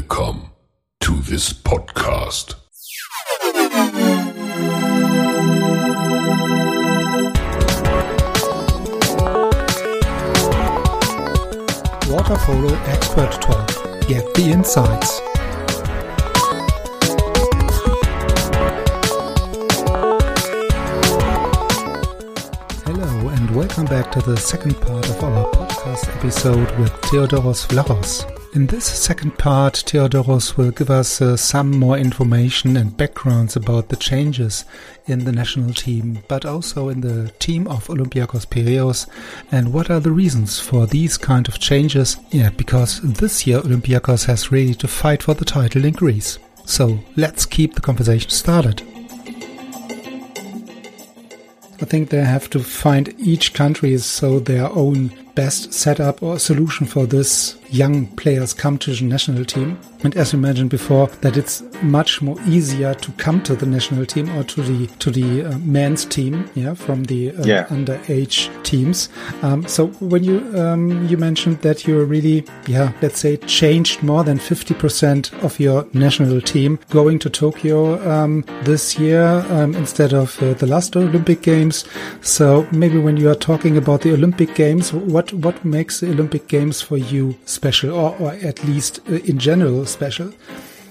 Welcome to this podcast. Water Polo Expert Talk. Get the insights. Hello and welcome back to the second part of our podcast episode with Theodoros Vlachos. In this second part, Theodoros will give us uh, some more information and backgrounds about the changes in the national team, but also in the team of Olympiakos Piraeus, and what are the reasons for these kind of changes. Yeah, because this year Olympiakos has really to fight for the title in Greece. So let's keep the conversation started. I think they have to find each country so their own best setup or solution for this young players come to the national team. And as you mentioned before, that it's much more easier to come to the national team or to the to the uh, men's team, yeah, from the uh, Yeah. underage teams. Um, so when you um, you mentioned that you really, yeah, let's say changed more than fifty percent of your national team going to Tokyo um, this year um, instead of uh, the last Olympic Games. So maybe when you are talking about the Olympic Games, what what what makes the Olympic Games for you special, or, or at least uh, in general special?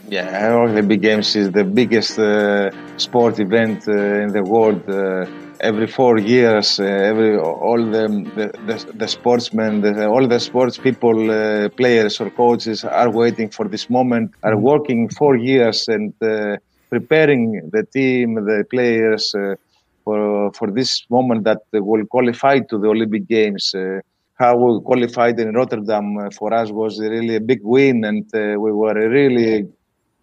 Yeah, Olympic Games is the biggest uh, sport event uh, in the world. Uh, every four years, uh, every all the the, the, the sportsmen, the, all the sports people, players or coaches are waiting for this moment. Are working four years and preparing the team, the players for for this moment that will qualify to the Olympic Games. Uh, how we qualified in Rotterdam uh, for us was really a big win, and uh, we were really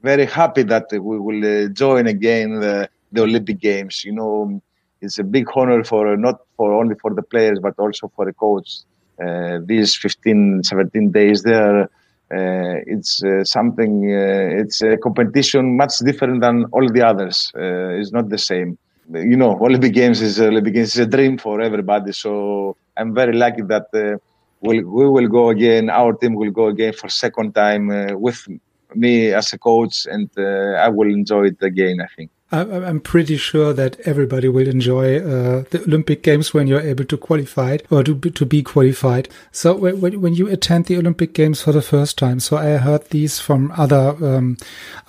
very happy that we will uh, join again the, the Olympic Games. You know, it's a big honor for not for only for the players but also for the coach. Uh, these 15, 17 days there, uh, it's uh, something. It's a competition much different than all the others. It's not the same. You know, Olympic Games is Olympic Games is a dream for everybody. So I'm very lucky that. Uh, We'll, we will go again. Our team will go again for second time uh, with me as a coach, and uh, I will enjoy it again. I think. I'm pretty sure that everybody will enjoy uh, the Olympic Games when you're able to qualify or to be, to be qualified. So when, when when you attend the Olympic Games for the first time, so I heard these from other um,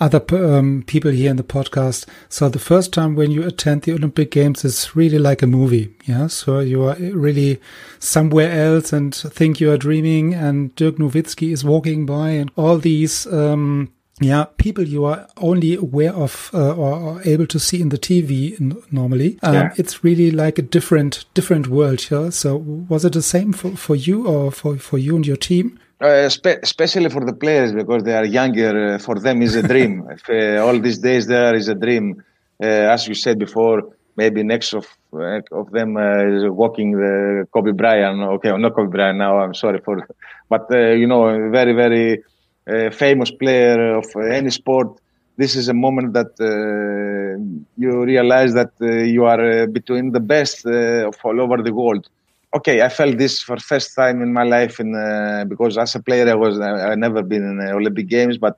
other um, people here in the podcast. So the first time when you attend the Olympic Games is really like a movie, yeah. So you are really somewhere else and think you are dreaming, and Dirk Nowitzki is walking by, and all these. Um, yeah, people you are only aware of uh, or, or able to see in the TV n- normally. Um, Yeah. It's really like a different different world here. So was it the same for, for you or for, for you and your team? Uh, spe- especially for the players because they are younger. Uh, for them, is a dream. if, uh, all these days there is a dream. Uh, as you said before, maybe next of uh, of them uh, is walking the Kobe Bryant. Okay, not Kobe Bryant now. I'm sorry for, but uh, you know, very very uh, famous player of any sport. This is a moment that uh, you realize that uh, you are uh, between the best uh, of all over the world okay, I felt this for first time in my life, in uh, because as a player I was I, I never been in Olympic Games, but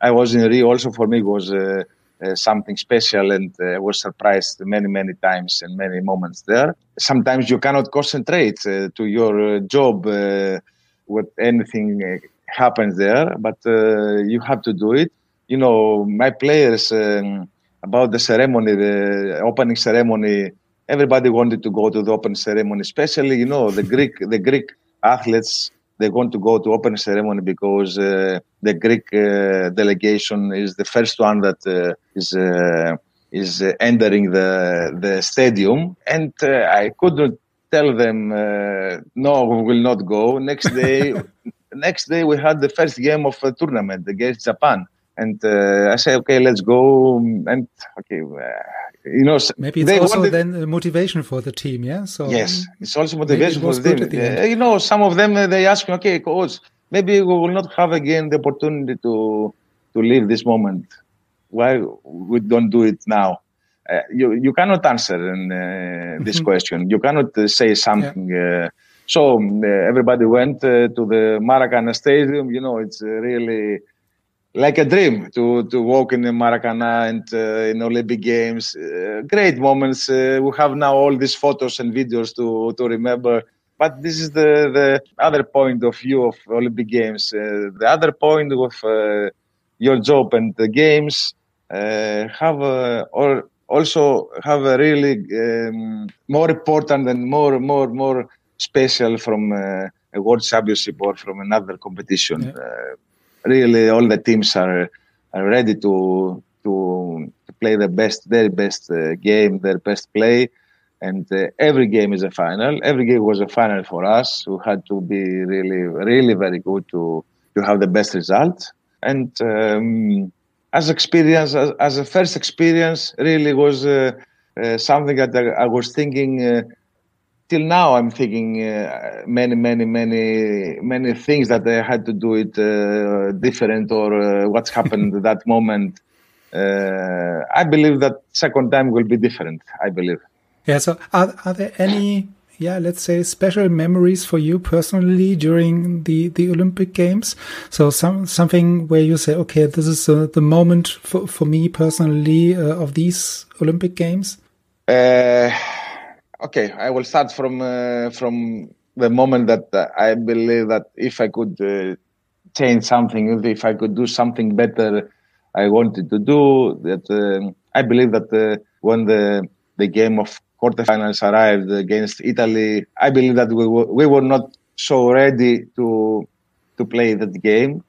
I was in Rio. Also for me was something special, and I was surprised many many times and many moments there. Sometimes you cannot concentrate to your job with anything happens there, but uh, you have to do it. You know, my players um, about the ceremony, the opening ceremony everybody wanted to go to the open ceremony, especially you know the Greek the Greek athletes. They want to go to open ceremony because uh, the Greek uh, delegation is the first one that uh, is uh, is entering the the stadium, and uh, I couldn't tell them uh, no, we will not go. Next day, next day we had the first game of a tournament against Japan. And uh, I said, okay, let's go. And okay, uh, you know, Maybe it's they also wanted- then motivation for the team, yeah. So Yes, it's also motivation it for them. good the. Uh, you know, some of them uh, they ask me, okay, coach, maybe we will not have again the opportunity to to live this moment. Why we don't do it now? Uh, you you cannot answer in, uh, this Mhm. question. You cannot say something. Uh, so um, uh, everybody went uh, to the Maracana Stadium. You know, it's uh, really like a dream to to walk in the Maracana and uh, in Olympic Games. Uh, great moments. Uh, we have now all these photos and videos to to remember. But this is the the other point of view of Olympic Games. The other point of your job and the games have or also have a really um, more important and more more more special from a world championship or from another competition. Yeah really all the teams are are ready to to, to play the best, their best uh, game, their best play, and uh, every game is a final. Every game was a final for us. We had to be really, really very good to to have the best result. And um, as experience, as, as, a first experience, really was uh, uh something that I, I was thinking uh, till now I'm thinking uh, many, many, many, many things that I had to do it uh, different or uh, what's happened at that moment. Uh, I believe that second time will be different. I believe. Yeah. So are are there any? Yeah, let's say special memories for you personally during the, the Olympic Games. So some something where you say, okay, this is uh, the moment for, for me personally uh, of these Olympic Games. Uh, okay, I will start from uh, from the moment that uh, I believe that if I could uh, change something, if I could do something better, I wanted to do that. Um, I believe that uh, when the the game of quarterfinals arrived against Italy, I believe that we were, we were not so ready to to play that game.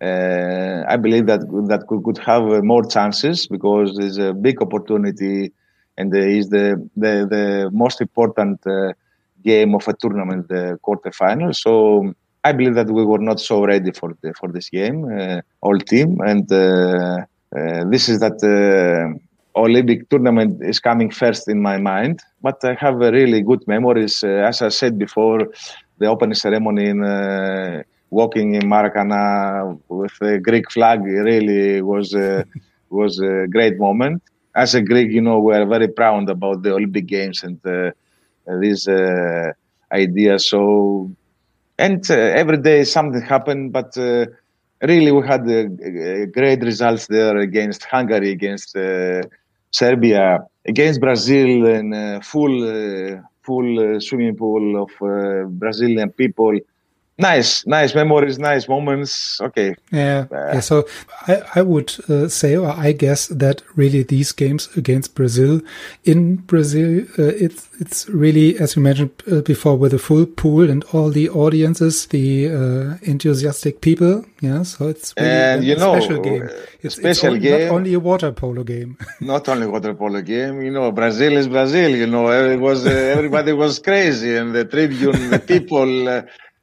Uh, I believe that that we could have uh, more chances because there's a big opportunity and is the, the, the most important uh, game of a tournament, the quarterfinal. So I believe that we were not so ready for the, for this game, uh, all team, and uh, this is that. Olympic tournament is coming first in my mind, but I have really good memories. Uh, as I said before, the opening ceremony in uh, walking in Maracana with the Greek flag really was uh, was a great moment as a Greek, you know, we're very proud about the Olympic Games and uh, this uh, idea. So, and uh, every day something happened, but uh, really we had uh, great results there against Hungary, against uh, Serbia, against Brazil, and full full swimming pool of Brazilian people nice nice memories nice moments. Okay. Yeah, uh, yeah so i i would uh, say or i guess that really these games against brazil in brazil uh, it's it's really as you mentioned uh, before with a full pool and all the audiences the uh, enthusiastic people. Yeah so it's really and you know special game. It's, special it's game. not only a water polo game. Not only water polo game you know brazil is brazil you know it was everybody was crazy and the tribune the people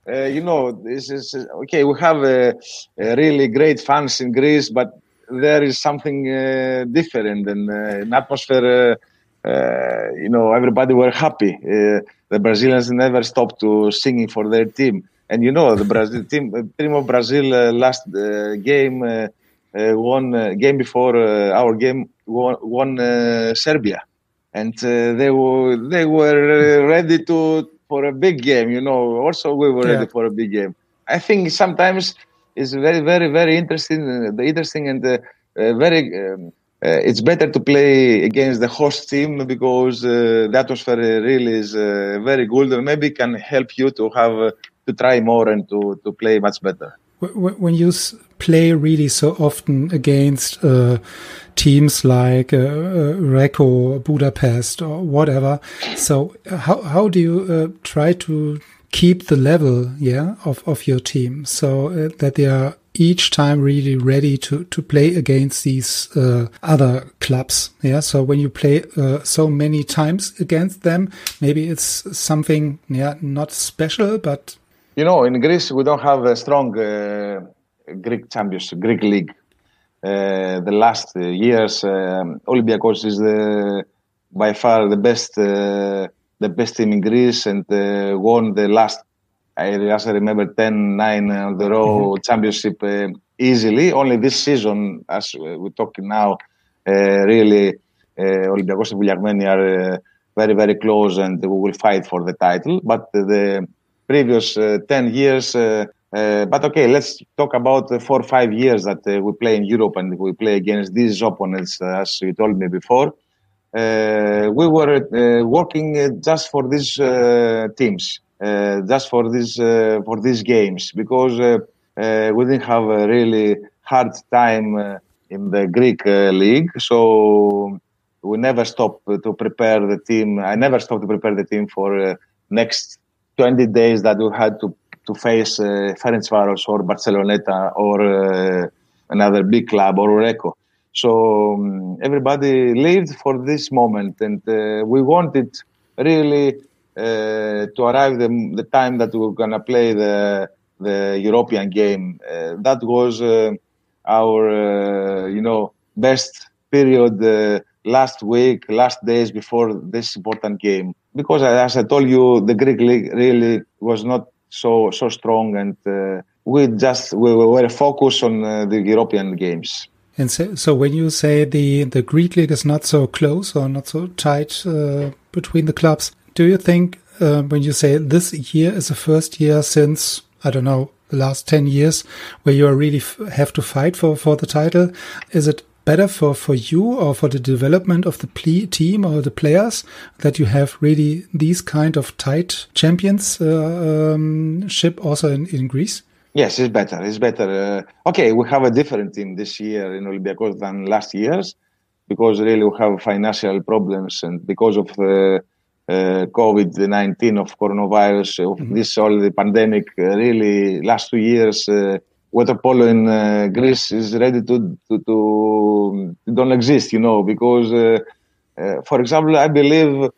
uh, you know, this is uh, okay. We have a, a, really great fans in Greece, but there is something uh, different and uh, an atmosphere. Uh, uh, you know, everybody were happy. Uh, the Brazilians never stopped to singing for their team, and you know, the Brazil team, team of Brazil last game won game before our game won, won Serbia, and they were they were ready to for a big game. You know, also we were yeah. ready for a big game. I think sometimes it's very, very, very interesting. Uh, interesting and uh, uh, very. Um, uh, it's better to play against the host team because uh, the atmosphere really is uh, very good. Maybe can help you to have to try more and to to play much better. When you play really so often against teams like uh, uh, Recco, Budapest, or whatever. So uh, how how do you uh, try to keep the level, yeah, of of your team so uh, that they are each time really ready to to play against these uh, other clubs? Yeah. So when you play so many times against them, maybe it's something, yeah, not special, but you know, in Greece we don't have a strong Greek champions, Greek league uh, the last uh, years, um, Olympiacos is the by far the best uh, the best team in Greece and won the last I, as I remember 10 9 on the row mm-hmm. championship easily. Only this season, as we're talking now, really Olympiacos and Vouliagmeni are very very close and we will fight for the title. But the previous uh, 10 years, uh, Uh, but okay, let's talk about the four or five years that uh, we play in Europe and we play against these opponents, uh, as you told me before. Uh, we were uh, working uh, just for these teams, just for these for these games, because we didn't have a really hard time in the Greek league. So we never stopped to prepare the team. I never stopped to prepare the team for next 20 days that we had to to face uh, Ferencvaros or Barceloneta or uh, another big club or Oreco. So um, everybody lived for this moment, and uh, we wanted really uh, to arrive the, the time that we were gonna play the the European game. Uh, that was uh, our you know best period last week, last days before this important game. Because as I told you, the Greek league really was not so so strong, and uh, we just we were focused on uh, the European games. And so, so when you say the the Greek league is not so close or not so tight uh, between the clubs, do you think uh, when you say this year is the first year since I don't know the last ten years where you really have to fight for for the title, is it better for, for you or for the development of the team or the players that you have really these kind of tight championship uh, um, also in, in Greece? Yes, it's better. It's better. Uh, okay, we have a different team this year in Olympiacos than last year's because really we have financial problems and because of uh, uh, COVID 19 of coronavirus, of mm-hmm. this all the pandemic, uh, really last two years uh, water polo in uh, Greece is ready to, to, to don't exist, you know, because, uh, uh, for example, I believe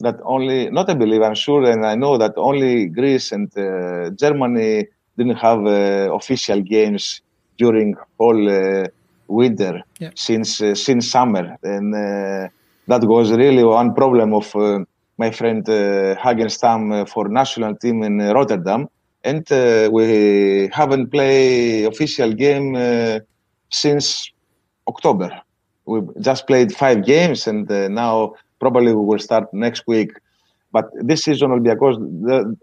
that only, not I believe, I'm sure, and I know that only Greece and uh, Germany didn't have uh, official games during all uh, winter yeah. since since summer, and that was really one problem of my friend uh, Hagen Stamm for national team in Rotterdam and uh, we haven't played official game uh, since October. We just played five games, and uh, now probably we will start next week. But this season Olympiacos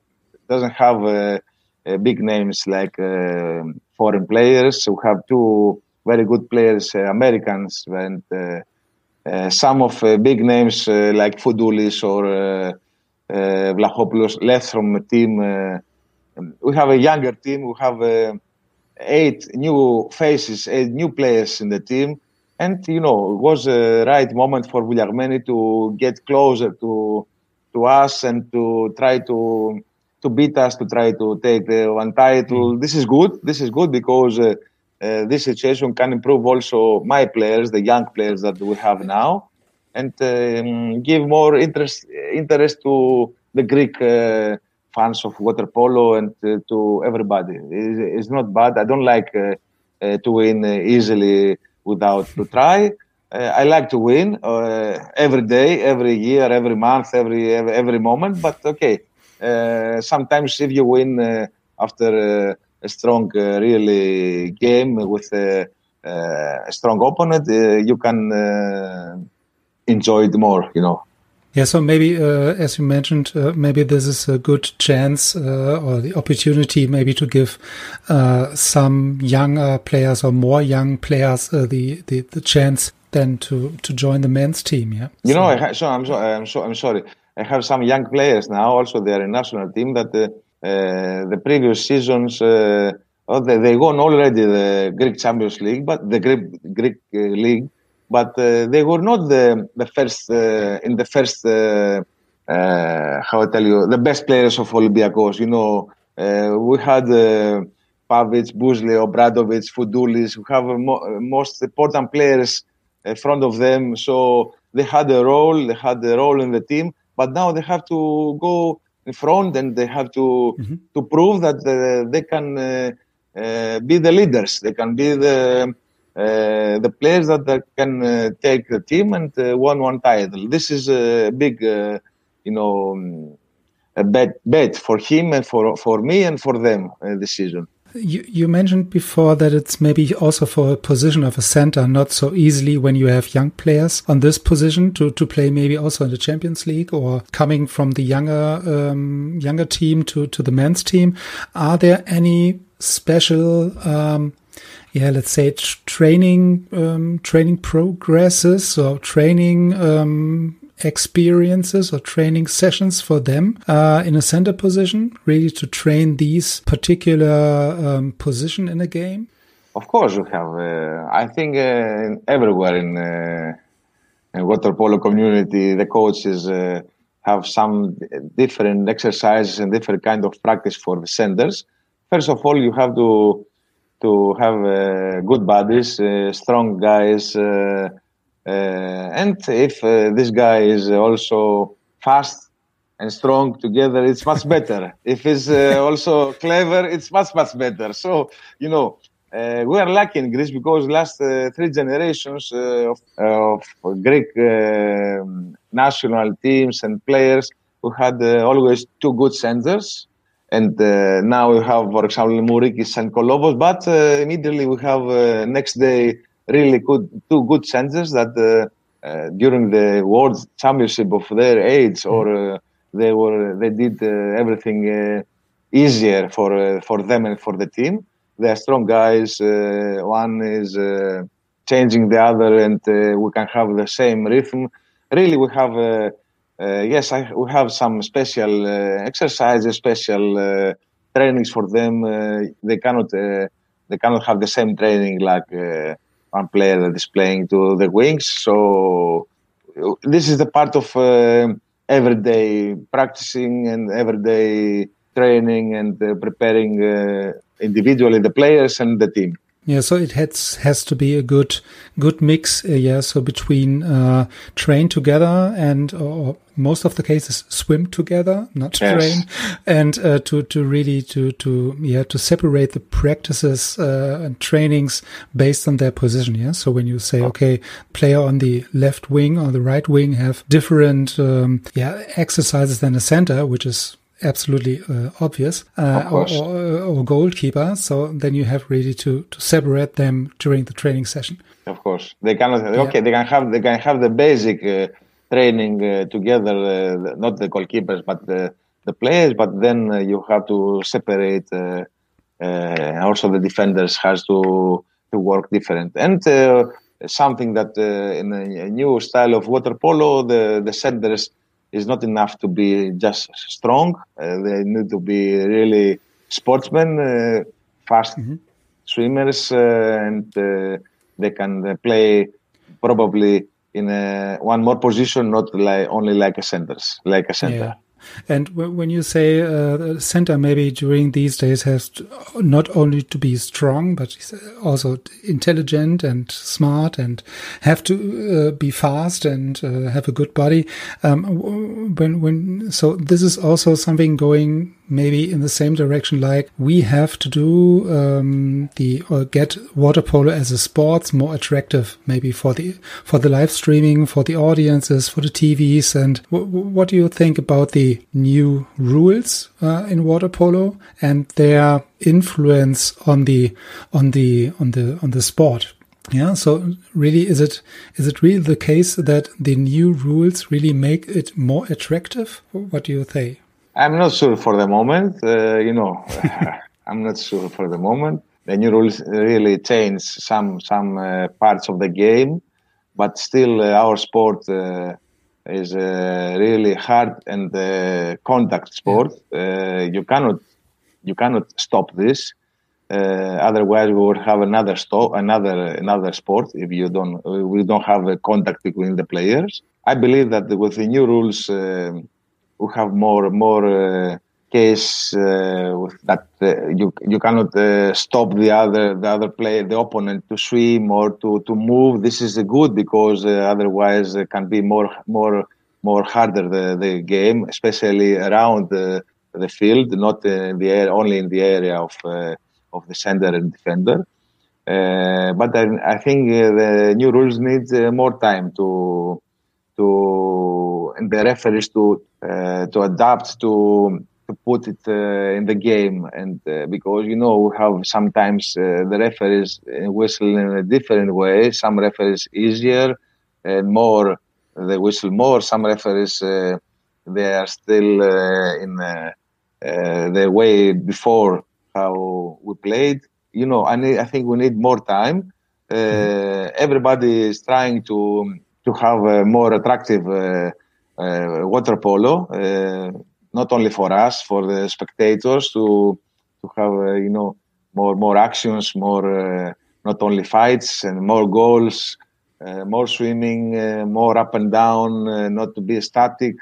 doesn't have uh, uh, big names like uh, foreign players. We have two very good players, Americans, and some of big names like Fountoulis or Vlachopoulos left from the team we have a younger team. We have uh, eight new faces, eight new players in the team. And, you know, it was a right moment for Vouliagmeni to get closer to to us and to try to to beat us, to try to take the one title. Mm. This is good. This is good because uh, uh, this situation can improve also my players, the young players that we have now, and um, give more interest interest to the Greek uh, fans of water polo and uh, to everybody. It's, it's, not bad. I don't like uh, uh, to win easily without to try. Uh, I like to win uh, every day, every year, every month, every every, every moment. But okay, uh, sometimes if you win after a strong, really game with a, a strong opponent, you can enjoy it more. You know. Yeah, so maybe, uh, as you mentioned, uh, maybe this is a good chance uh, or the opportunity maybe to give uh, some younger players or more young players uh, the, the, the chance then to to join the men's team. Yeah, you so. know, I so I'm so I'm so I'm sorry. I have some young players now. Also, they are in national team that uh, the previous seasons. Oh, they they won already the Greek Champions League, but the Greek Greek league, but uh, they were not the the first uh, in the first uh, how I tell you the best players of Olympiacos. You know, we had. Pavic, Buslje, Obradovic, Fountoulis, who have mo- most important players in front of them. So they had a role, they had a role in the team, but now they have to go in front and they have to mm-hmm. to prove that uh, they can uh, uh, be the leaders. They can be the uh, the players that, can uh, take the team and uh, won one title. This is a big, you know, um, a bet bet for him and for for me and for them this season. You, you mentioned before that it's maybe also for a position of a center, not so easily when you have young players on this position to, to play maybe also in the Champions League or coming from the younger um, younger team to, to the men's team. Are there any special um, yeah, let's say training, um, training progresses or training, um, experiences or training sessions for them uh, in a center position, really to train these particular um, position in a game? Of course, you have. Uh, I think uh, everywhere in, uh, water polo community, the coaches uh, have some different exercises and different kind of practice for the centers. First of all, you have to to have uh, good bodies, strong guys uh, and if uh, this guy is also fast and strong together, it's much better. if he's uh, also clever, it's much, much better. So, you know, uh, we are lucky in Greece because last uh, three generations uh, of, of, Greek national teams and players who had always two good centers. And uh, now we have, for example, Mourikis and Kolovos, but uh, immediately we have uh, next day really good two good centers that uh, uh, during the world championship of their age or mm. uh, they were they did everything easier for for them and for the team. They are strong guys. one is changing the other, and we can have the same rhythm. Really, we have. Uh, yes, I, we have some special uh, exercises, special uh, trainings for them. they cannot they cannot have the same training like one player that is playing to the wings. So this is the part of uh, everyday practicing and everyday training and uh, preparing uh, individually the players and the team. Yeah, so it has has to be a good good mix. Uh, yeah, so between uh, train together and or most of the cases swim together, not yes. train, and uh, to to really to to yeah to separate the practices uh, and trainings based on their position. Yeah, so when you say okay, player on the left wing or the right wing have different um, yeah exercises than a center, which is absolutely uh, obvious, uh, or, or, or, goalkeeper. So then you have really to, to separate them during the training session. Of course, they cannot. Okay, yeah. they can have they can have the basic uh, training uh, together, uh, not the goalkeepers, but the the players. But then uh, you have to separate. also, the defenders has to to work different and. Something that in a new style of water polo, the the centers is not enough to be just strong. Uh, they need to be really sportsmen, uh, fast mm-hmm. swimmers, uh, and uh, they can uh, play probably in a, one more position, not like only like a centers, like a center. Yeah. And when you say uh, center, maybe during these days has to, not only to be strong, but also intelligent and smart, and have to uh, be fast and uh, have a good body. Um, when when so this is also something going maybe in the same direction like we have to do um, the or get water polo as a sport more attractive maybe for the for the live streaming for the audiences for the tvs and what do you think about the new rules uh, in water polo and their influence on the on the on the on the sport? Yeah so really is it is it really the case that the new rules really make it more attractive? What do you say I'm not sure for the moment. Uh, you know, I'm not sure for the moment. The new rules really change some some uh, parts of the game, but still uh, our sport uh, is uh, really hard and uh, contact sport. you cannot you cannot stop this. otherwise, we would have another stop, another another sport if you don't we don't have a contact between the players. I believe that with the new rules we have more more uh, case uh, that uh, you you cannot uh, stop the other the other player the opponent to swim or to to move. This is good because uh, otherwise it can be more more more harder the, the game, especially around the, the field, not in the air only in the area of uh, of the center and defender. but I, I think the new rules need more time to to and the referees to uh, to adapt to to put it uh, in the game, and uh, because you know we have sometimes uh, the referees whistle in a different way. Some referees easier and more they whistle more. Some referees they are still in the way before how we played. You know, I need, I think we need more time. Mm-hmm. Everybody is trying to to have a more attractive water polo not only for us, for the spectators to to have uh, you know more more actions, more uh, not only fights and more goals, uh, more swimming, uh, more up and down, uh, not to be static.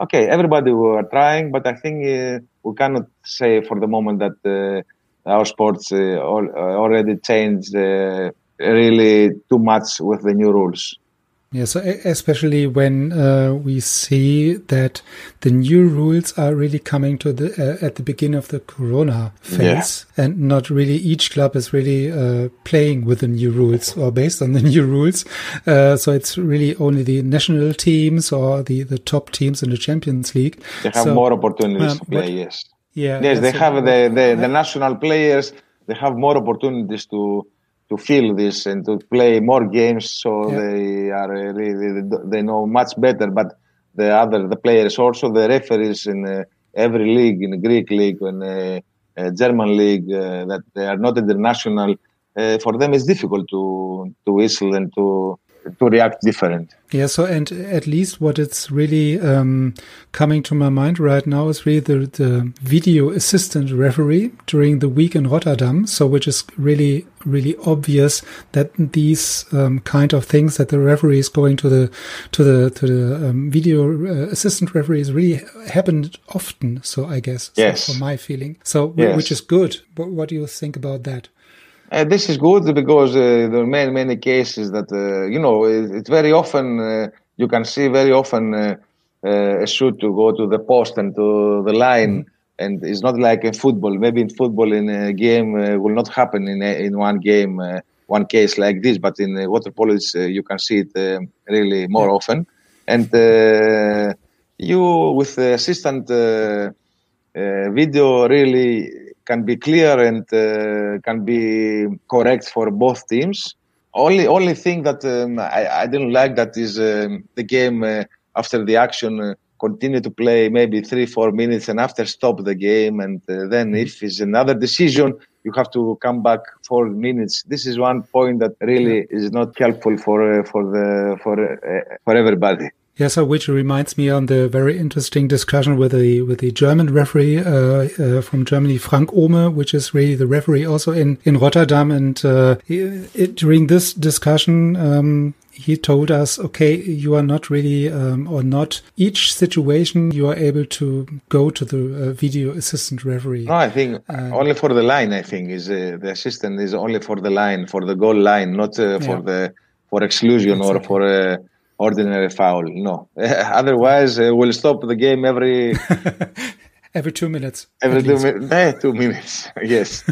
Okay, everybody were trying, but I think uh, we cannot say for the moment that our sports already changed really too much with the new rules. Yeah, so especially when uh, we see that the new rules are really coming to the uh, at the beginning of the Corona phase, yeah. and not really each club is really uh, playing with the new rules or based on the new rules. Uh, so it's really only the national teams or the the top teams in the Champions League. They have so, more opportunities um, to play. yes. Yeah. Yes, they have the, the the national players. They have more opportunities to to feel this and to play more games so yeah. they are really they know much better but the other the players also the referees in uh, every league in the greek league and uh, uh, german league uh, that they are not international uh, for them it's difficult to to whistle and to to react different. Yeah. So, and at least what it's really um, coming to my mind right now is really the, the video assistant referee during the week in Rotterdam. So, which is really, really obvious that these um, kind of things that the referee is going to the to the to the um, video uh, assistant referees really happened often. So, I guess. Yes. So for my feeling. So, yes. which is good. What, what do you think about that? Uh, this is good because uh, there are many many cases that uh, you know it, it's very often uh, you can see very often uh, uh, a shoot to go to the post and to the line mm-hmm. and it's not like in football maybe in football in a game will not happen in a, in one game one case like this but in water polo you can see it really more yeah. often and you with the assistant video really can be clear and uh, can be correct for both teams. Only only thing that um, I, I, didn't like that is um, the game uh, after the action uh, continue to play maybe three four minutes and after stop the game and uh, then mm-hmm. if it's another decision you have to come back four minutes. This is one point that really is not helpful for uh, for the for uh, for everybody. Yes, so which reminds me on the very interesting discussion with the with the German referee uh, uh, from Germany, Frank Ohme, which is really the referee also in in Rotterdam. And uh, it, during this discussion, um, he told us, okay, you are not really, um, or not each situation you are able to go to the uh, video assistant referee. No, I think uh, only for the line. I think is uh, the assistant is only for the line, for the goal line, not uh, for yeah. the for exclusion exactly. or for uh, ordinary foul. No, otherwise uh, we'll stop the game every every two minutes. Every two, mi- eh, two minutes. yes.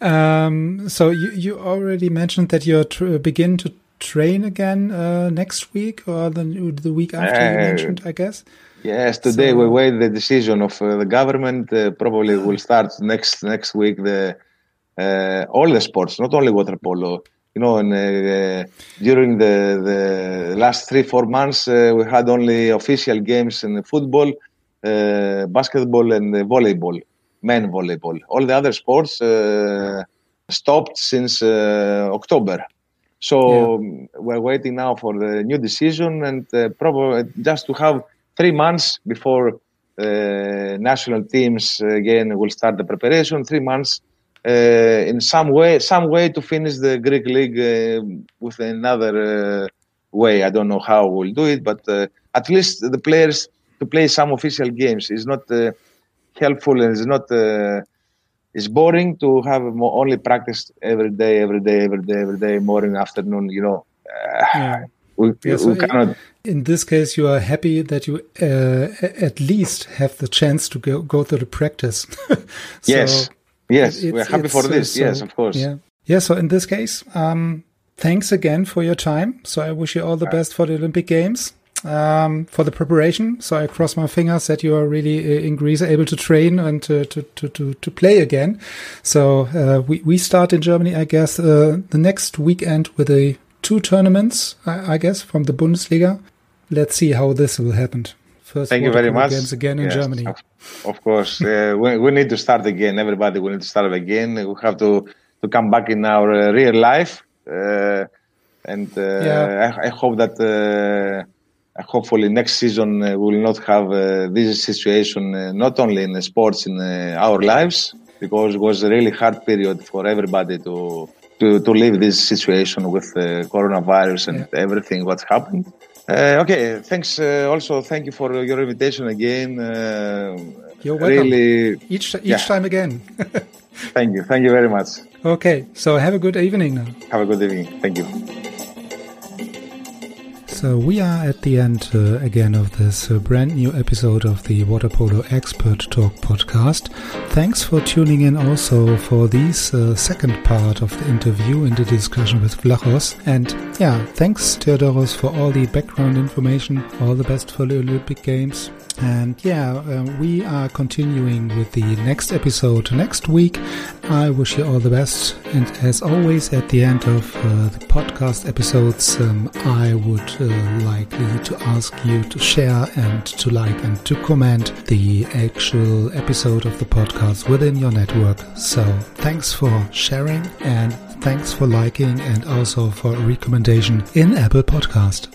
um, so you you already mentioned that you tr- begin to train again uh, next week or the the week after uh, you mentioned, I guess. Yes, today so, we wait the decision of uh, the government. Uh, probably will start next next week the uh, all the sports, not only water polo you know, and, uh, during the, the last three, four months, uh, we had only official games in football, uh, basketball, and volleyball, men volleyball. All the other sports uh, stopped since uh, October. So yeah. we're waiting now for the new decision and uh, probably just to have three months before national teams again will start the preparation, three months uh, in some way, some way to finish the Greek league uh, with another uh, way. I don't know how we'll do it, but at least the players to play some official games is not helpful and is not it's boring to have only practice every day, every day, every day, every day, morning, afternoon. You know, yeah. we, yeah, so we cannot. In this case, you are happy that you uh, at least have the chance to go go to the practice. so, yes, Yes, we're happy for this. So, yes, of course. Yeah. Yeah. So in this case, um, thanks again for your time. So I wish you all the best for the Olympic Games. um, for the preparation. So I cross my fingers that you are really uh, in Greece able to train and to, to, to, to, to play again. So uh, we, we start in Germany, I guess, uh, the next weekend with a two tournaments, I, I, guess, from the Bundesliga. Let's see how this will happen. First Thank you very much. Games again in yes, Germany. Of, of course, uh, we, we need to start again. Everybody will need to start again. We have to to come back in our uh, real life. Uh, and uh, yeah. I, I, hope that hopefully next season we will not have this situation not only in the sports in our lives because it was a really hard period for everybody to to, to live this situation with coronavirus and yeah. everything what's happened. Uh, okay, thanks. Uh, also, thank you for your invitation again. Uh, You're welcome. Really, each each yeah. time again. thank you. Thank you very much. Okay, so have a good evening now. Have a good evening. Thank you. So we are at the end uh, again of this uh, brand new episode of the Water Polo Expert Talk podcast. Thanks for tuning in also for this uh, second part of the interview and the discussion with Vlachos. And yeah, thanks Theodoros for all the background information. All the best for the Olympic Games. And yeah, uh, we are continuing with the next episode next week. I wish you all the best. And as always, at the end of uh, the podcast episodes, um, I would uh, likely to ask you to share and to like and to comment the actual episode of the podcast within your network. So thanks for sharing and thanks for liking and also for recommendation in Apple Podcast.